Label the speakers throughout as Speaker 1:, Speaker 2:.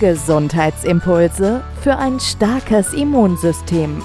Speaker 1: Gesundheitsimpulse für ein starkes Immunsystem.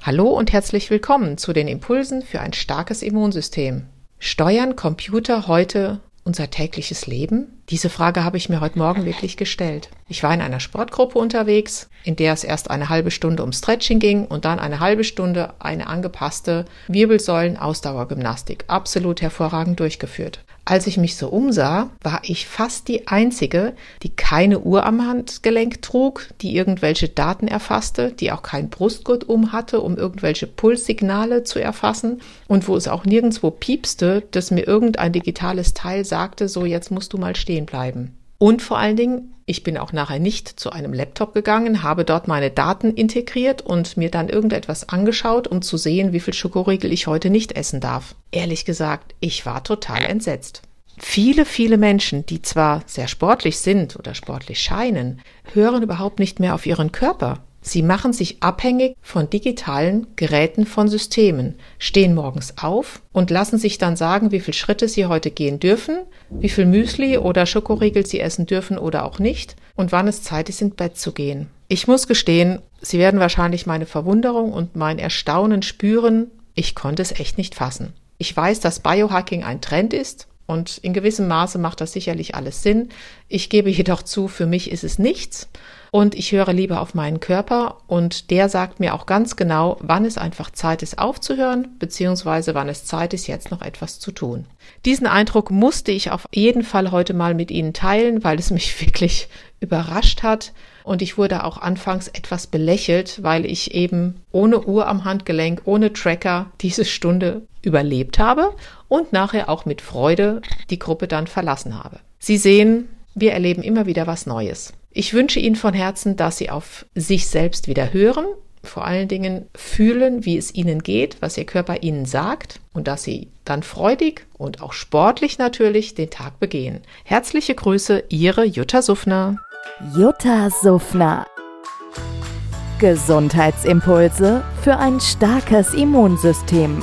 Speaker 2: Hallo und herzlich willkommen zu den Impulsen für ein starkes Immunsystem. Steuern Computer heute unser tägliches Leben? Diese Frage habe ich mir heute Morgen wirklich gestellt. Ich war in einer Sportgruppe unterwegs, in der es erst eine halbe Stunde um Stretching ging und dann eine halbe Stunde eine angepasste Wirbelsäulen-Ausdauergymnastik. Absolut hervorragend durchgeführt. Als ich mich so umsah, war ich fast die Einzige, die keine Uhr am Handgelenk trug, die irgendwelche Daten erfasste, die auch kein Brustgurt um hatte, um irgendwelche Pulssignale zu erfassen und wo es auch nirgendwo piepste, dass mir irgendein digitales Teil sagte, so jetzt musst du mal stehen bleiben. Und vor allen Dingen, ich bin auch nachher nicht zu einem Laptop gegangen, habe dort meine Daten integriert und mir dann irgendetwas angeschaut, um zu sehen, wie viel Schokoriegel ich heute nicht essen darf. Ehrlich gesagt, ich war total entsetzt. Viele, viele Menschen, die zwar sehr sportlich sind oder sportlich scheinen, hören überhaupt nicht mehr auf ihren Körper. Sie machen sich abhängig von digitalen Geräten von Systemen, stehen morgens auf und lassen sich dann sagen, wie viele Schritte sie heute gehen dürfen, wie viel Müsli oder Schokoriegel sie essen dürfen oder auch nicht und wann es Zeit ist, ins Bett zu gehen. Ich muss gestehen, Sie werden wahrscheinlich meine Verwunderung und mein Erstaunen spüren. Ich konnte es echt nicht fassen. Ich weiß, dass Biohacking ein Trend ist und in gewissem Maße macht das sicherlich alles Sinn. Ich gebe jedoch zu, für mich ist es nichts und ich höre lieber auf meinen Körper und der sagt mir auch ganz genau, wann es einfach Zeit ist aufzuhören, beziehungsweise wann es Zeit ist, jetzt noch etwas zu tun. Diesen Eindruck musste ich auf jeden Fall heute mal mit Ihnen teilen, weil es mich wirklich überrascht hat und ich wurde auch anfangs etwas belächelt, weil ich eben ohne Uhr am Handgelenk, ohne Tracker diese Stunde überlebt habe und nachher auch mit Freude die Gruppe dann verlassen habe. Sie sehen, wir erleben immer wieder was Neues. Ich wünsche Ihnen von Herzen, dass Sie auf sich selbst wieder hören, vor allen Dingen fühlen, wie es Ihnen geht, was Ihr Körper Ihnen sagt und dass Sie dann freudig und auch sportlich natürlich den Tag begehen. Herzliche Grüße, Ihre Jutta Suffner.
Speaker 1: Jutta Suffner. Gesundheitsimpulse für ein starkes Immunsystem.